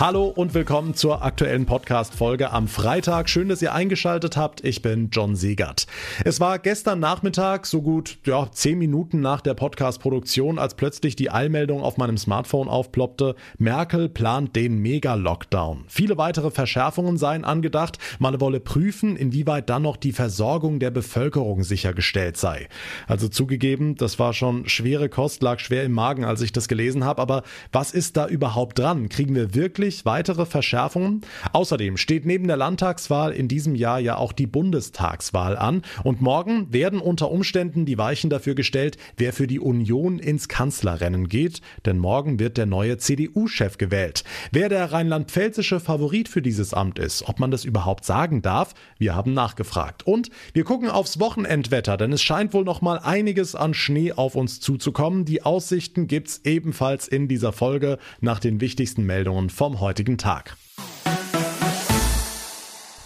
Hallo und willkommen zur aktuellen Podcast-Folge am Freitag. Schön, dass ihr eingeschaltet habt. Ich bin John Siegert. Es war gestern Nachmittag, so gut ja, zehn Minuten nach der Podcast-Produktion, als plötzlich die Eilmeldung auf meinem Smartphone aufploppte. Merkel plant den Mega-Lockdown. Viele weitere Verschärfungen seien angedacht. Man wolle prüfen, inwieweit dann noch die Versorgung der Bevölkerung sichergestellt sei. Also zugegeben, das war schon schwere Kost, lag schwer im Magen, als ich das gelesen habe. Aber was ist da überhaupt dran? Kriegen wir wirklich weitere Verschärfungen? Außerdem steht neben der Landtagswahl in diesem Jahr ja auch die Bundestagswahl an. Und morgen werden unter Umständen die Weichen dafür gestellt, wer für die Union ins Kanzlerrennen geht. Denn morgen wird der neue CDU-Chef gewählt. Wer der rheinland-pfälzische Favorit für dieses Amt ist, ob man das überhaupt sagen darf, wir haben nachgefragt. Und wir gucken aufs Wochenendwetter, denn es scheint wohl noch mal ein einiges an Schnee auf uns zuzukommen. Die Aussichten gibt's ebenfalls in dieser Folge nach den wichtigsten Meldungen vom heutigen Tag.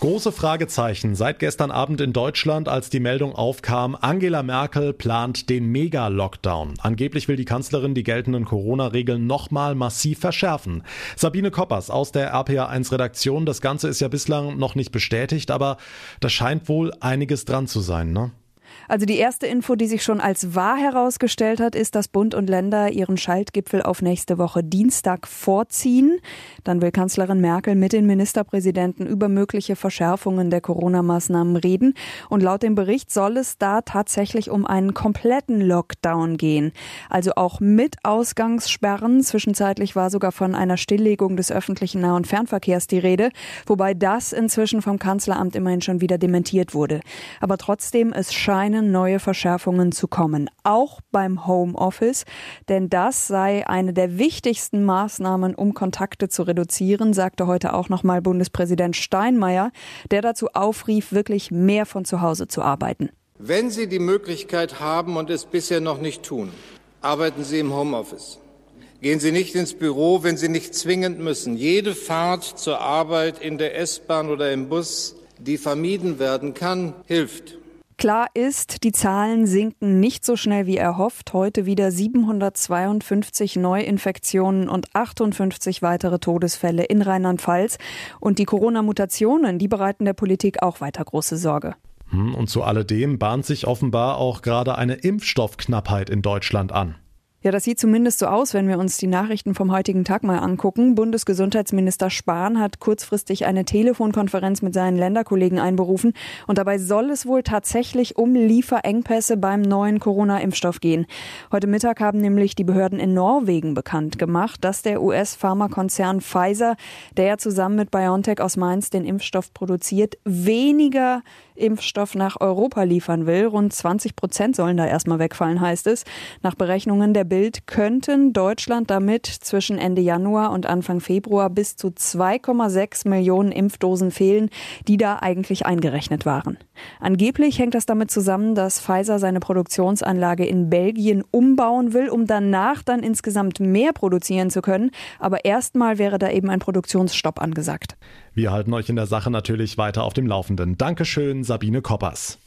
Große Fragezeichen seit gestern Abend in Deutschland, als die Meldung aufkam, Angela Merkel plant den Mega-Lockdown. Angeblich will die Kanzlerin die geltenden Corona-Regeln nochmal massiv verschärfen. Sabine Koppers aus der RPA1-Redaktion, das Ganze ist ja bislang noch nicht bestätigt, aber da scheint wohl einiges dran zu sein, ne? Also die erste Info, die sich schon als wahr herausgestellt hat, ist, dass Bund und Länder ihren Schaltgipfel auf nächste Woche Dienstag vorziehen. Dann will Kanzlerin Merkel mit den Ministerpräsidenten über mögliche Verschärfungen der Corona-Maßnahmen reden. Und laut dem Bericht soll es da tatsächlich um einen kompletten Lockdown gehen. Also auch mit Ausgangssperren. Zwischenzeitlich war sogar von einer Stilllegung des öffentlichen Nah- und Fernverkehrs die Rede, wobei das inzwischen vom Kanzleramt immerhin schon wieder dementiert wurde. Aber trotzdem, es scheint scheinen neue Verschärfungen zu kommen, auch beim Homeoffice, denn das sei eine der wichtigsten Maßnahmen, um Kontakte zu reduzieren, sagte heute auch nochmal Bundespräsident Steinmeier, der dazu aufrief, wirklich mehr von zu Hause zu arbeiten. Wenn Sie die Möglichkeit haben und es bisher noch nicht tun, arbeiten Sie im Homeoffice. Gehen Sie nicht ins Büro, wenn Sie nicht zwingend müssen. Jede Fahrt zur Arbeit in der S-Bahn oder im Bus, die vermieden werden kann, hilft. Klar ist, die Zahlen sinken nicht so schnell wie erhofft. Heute wieder 752 Neuinfektionen und 58 weitere Todesfälle in Rheinland-Pfalz. Und die Corona-Mutationen, die bereiten der Politik auch weiter große Sorge. Hm, und zu alledem bahnt sich offenbar auch gerade eine Impfstoffknappheit in Deutschland an. Ja, das sieht zumindest so aus, wenn wir uns die Nachrichten vom heutigen Tag mal angucken. Bundesgesundheitsminister Spahn hat kurzfristig eine Telefonkonferenz mit seinen Länderkollegen einberufen und dabei soll es wohl tatsächlich um Lieferengpässe beim neuen Corona-Impfstoff gehen. Heute Mittag haben nämlich die Behörden in Norwegen bekannt gemacht, dass der US-Pharmakonzern Pfizer, der ja zusammen mit BioNTech aus Mainz den Impfstoff produziert, weniger Impfstoff nach Europa liefern will. Rund 20 Prozent sollen da erstmal wegfallen, heißt es. Nach Berechnungen der Bild könnten Deutschland damit zwischen Ende Januar und Anfang Februar bis zu 2,6 Millionen Impfdosen fehlen, die da eigentlich eingerechnet waren. Angeblich hängt das damit zusammen, dass Pfizer seine Produktionsanlage in Belgien umbauen will, um danach dann insgesamt mehr produzieren zu können. Aber erstmal wäre da eben ein Produktionsstopp angesagt. Wir halten euch in der Sache natürlich weiter auf dem Laufenden. Dankeschön, Sabine Koppers.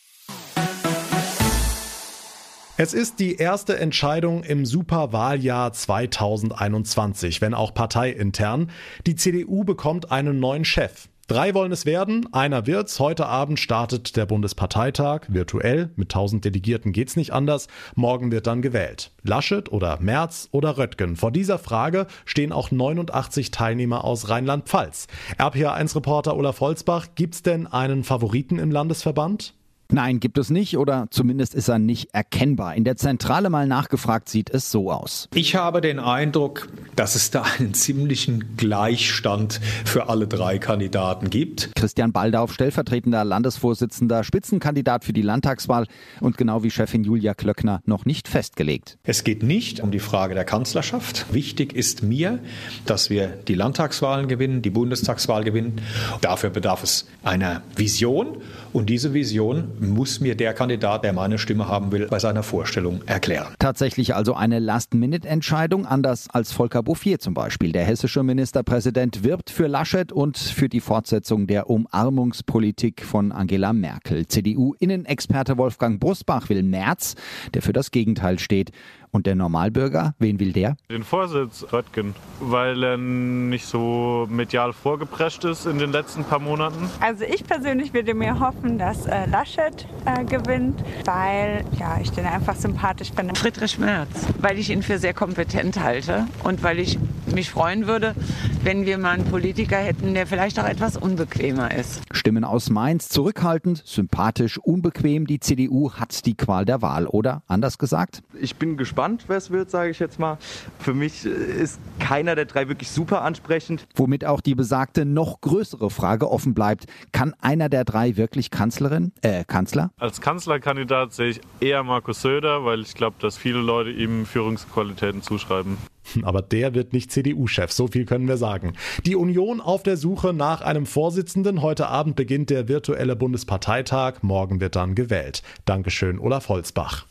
Es ist die erste Entscheidung im Superwahljahr 2021, wenn auch parteiintern. Die CDU bekommt einen neuen Chef. Drei wollen es werden, einer wird's. Heute Abend startet der Bundesparteitag, virtuell, mit 1000 Delegierten geht's nicht anders. Morgen wird dann gewählt. Laschet oder Merz oder Röttgen. Vor dieser Frage stehen auch 89 Teilnehmer aus Rheinland-Pfalz. RPA1-Reporter Olaf Holzbach, gibt's denn einen Favoriten im Landesverband? Nein, gibt es nicht oder zumindest ist er nicht erkennbar. In der Zentrale mal nachgefragt sieht es so aus. Ich habe den Eindruck, dass es da einen ziemlichen Gleichstand für alle drei Kandidaten gibt. Christian Baldauf, stellvertretender Landesvorsitzender, Spitzenkandidat für die Landtagswahl und genau wie Chefin Julia Klöckner noch nicht festgelegt. Es geht nicht um die Frage der Kanzlerschaft. Wichtig ist mir, dass wir die Landtagswahlen gewinnen, die Bundestagswahl gewinnen. Dafür bedarf es einer Vision und diese Vision muss mir der Kandidat, der meine Stimme haben will, bei seiner Vorstellung erklären. Tatsächlich also eine Last-Minute-Entscheidung, anders als Volker Bouffier zum Beispiel. Der hessische Ministerpräsident wirbt für Laschet und für die Fortsetzung der Umarmungspolitik von Angela Merkel. CDU-Innenexperte Wolfgang Busbach will Merz, der für das Gegenteil steht. Und der Normalbürger, wen will der? Den Vorsitz Röttgen, weil er nicht so medial vorgeprescht ist in den letzten paar Monaten. Also ich persönlich würde mir hoffen, dass äh, Laschet äh, gewinnt, weil ja, ich den einfach sympathisch finde. Friedrich Merz, weil ich ihn für sehr kompetent halte und weil ich mich freuen würde, wenn wir mal einen Politiker hätten, der vielleicht auch etwas unbequemer ist. Stimmen aus Mainz zurückhaltend, sympathisch, unbequem. Die CDU hat die Qual der Wahl, oder? Anders gesagt? Ich bin gespannt wer es wird, sage ich jetzt mal. Für mich ist keiner der drei wirklich super ansprechend. Womit auch die besagte noch größere Frage offen bleibt. Kann einer der drei wirklich Kanzlerin, äh, Kanzler? Als Kanzlerkandidat sehe ich eher Markus Söder, weil ich glaube, dass viele Leute ihm Führungsqualitäten zuschreiben. Aber der wird nicht CDU-Chef, so viel können wir sagen. Die Union auf der Suche nach einem Vorsitzenden. Heute Abend beginnt der virtuelle Bundesparteitag. Morgen wird dann gewählt. Dankeschön, Olaf Holzbach.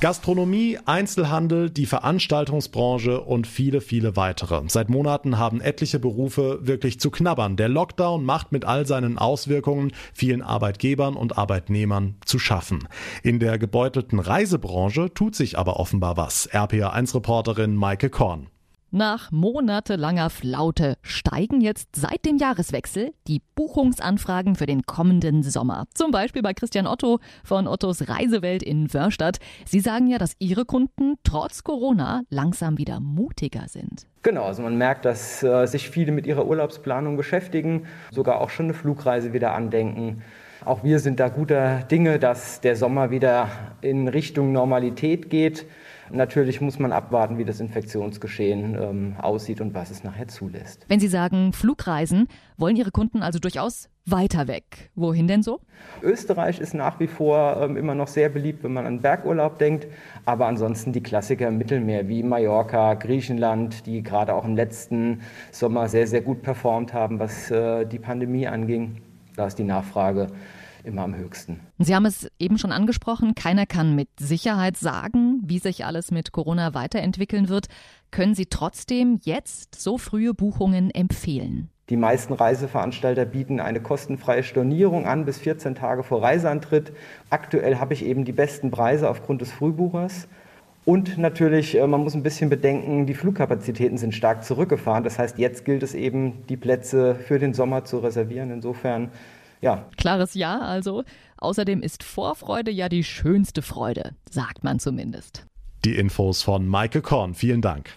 Gastronomie, Einzelhandel, die Veranstaltungsbranche und viele, viele weitere. Seit Monaten haben etliche Berufe wirklich zu knabbern. Der Lockdown macht mit all seinen Auswirkungen vielen Arbeitgebern und Arbeitnehmern zu schaffen. In der gebeutelten Reisebranche tut sich aber offenbar was. RPA1-Reporterin Maike Korn. Nach monatelanger Flaute steigen jetzt seit dem Jahreswechsel die Buchungsanfragen für den kommenden Sommer. Zum Beispiel bei Christian Otto von Ottos Reisewelt in Wörstadt. Sie sagen ja, dass Ihre Kunden trotz Corona langsam wieder mutiger sind. Genau, also man merkt, dass äh, sich viele mit ihrer Urlaubsplanung beschäftigen, sogar auch schon eine Flugreise wieder andenken. Auch wir sind da guter Dinge, dass der Sommer wieder in Richtung Normalität geht. Natürlich muss man abwarten, wie das Infektionsgeschehen ähm, aussieht und was es nachher zulässt. Wenn Sie sagen Flugreisen, wollen Ihre Kunden also durchaus weiter weg. Wohin denn so? Österreich ist nach wie vor ähm, immer noch sehr beliebt, wenn man an Bergurlaub denkt. Aber ansonsten die Klassiker im Mittelmeer wie Mallorca, Griechenland, die gerade auch im letzten Sommer sehr, sehr gut performt haben, was äh, die Pandemie anging. Da ist die Nachfrage immer am höchsten. Sie haben es eben schon angesprochen, keiner kann mit Sicherheit sagen, wie sich alles mit Corona weiterentwickeln wird. Können Sie trotzdem jetzt so frühe Buchungen empfehlen? Die meisten Reiseveranstalter bieten eine kostenfreie Stornierung an bis 14 Tage vor Reiseantritt. Aktuell habe ich eben die besten Preise aufgrund des Frühbuchers. Und natürlich, äh, man muss ein bisschen bedenken, die Flugkapazitäten sind stark zurückgefahren. Das heißt, jetzt gilt es eben, die Plätze für den Sommer zu reservieren. Insofern ja. Klares Ja also. Außerdem ist Vorfreude ja die schönste Freude, sagt man zumindest. Die Infos von Maike Korn. Vielen Dank.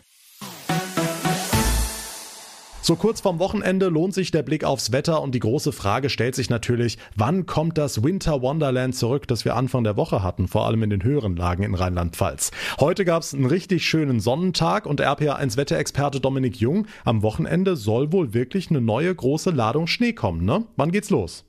So kurz vorm Wochenende lohnt sich der Blick aufs Wetter und die große Frage stellt sich natürlich, wann kommt das Winter Wonderland zurück, das wir Anfang der Woche hatten, vor allem in den höheren Lagen in Rheinland-Pfalz. Heute gab es einen richtig schönen Sonnentag und RPA1 Wetterexperte Dominik Jung, am Wochenende soll wohl wirklich eine neue große Ladung Schnee kommen, ne? Wann geht's los?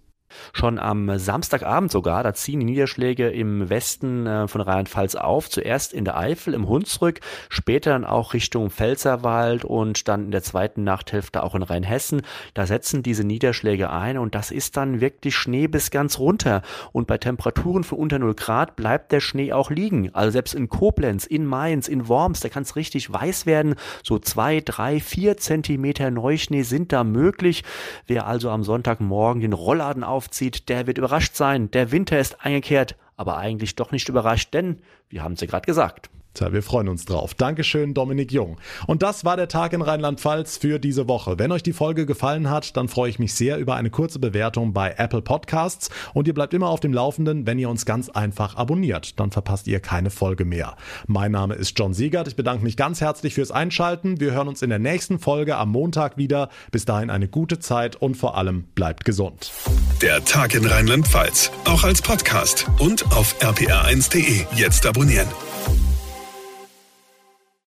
Schon am Samstagabend sogar, da ziehen die Niederschläge im Westen äh, von Rheinland-Pfalz auf. Zuerst in der Eifel, im Hunsrück, später dann auch Richtung Pfälzerwald und dann in der zweiten Nachthälfte auch in Rheinhessen. Da setzen diese Niederschläge ein und das ist dann wirklich Schnee bis ganz runter. Und bei Temperaturen von unter 0 Grad bleibt der Schnee auch liegen. Also selbst in Koblenz, in Mainz, in Worms, da kann es richtig weiß werden. So zwei, drei, vier Zentimeter Neuschnee sind da möglich. Wer also am Sonntagmorgen den Rollladen auf aufzieht, der wird überrascht sein. Der Winter ist eingekehrt, aber eigentlich doch nicht überrascht, denn wir haben es ja gerade gesagt. Tja, wir freuen uns drauf. Dankeschön, Dominik Jung. Und das war der Tag in Rheinland-Pfalz für diese Woche. Wenn euch die Folge gefallen hat, dann freue ich mich sehr über eine kurze Bewertung bei Apple Podcasts. Und ihr bleibt immer auf dem Laufenden, wenn ihr uns ganz einfach abonniert. Dann verpasst ihr keine Folge mehr. Mein Name ist John Siegert. Ich bedanke mich ganz herzlich fürs Einschalten. Wir hören uns in der nächsten Folge am Montag wieder. Bis dahin eine gute Zeit und vor allem bleibt gesund. Der Tag in Rheinland-Pfalz. Auch als Podcast und auf rpr1.de. Jetzt abonnieren.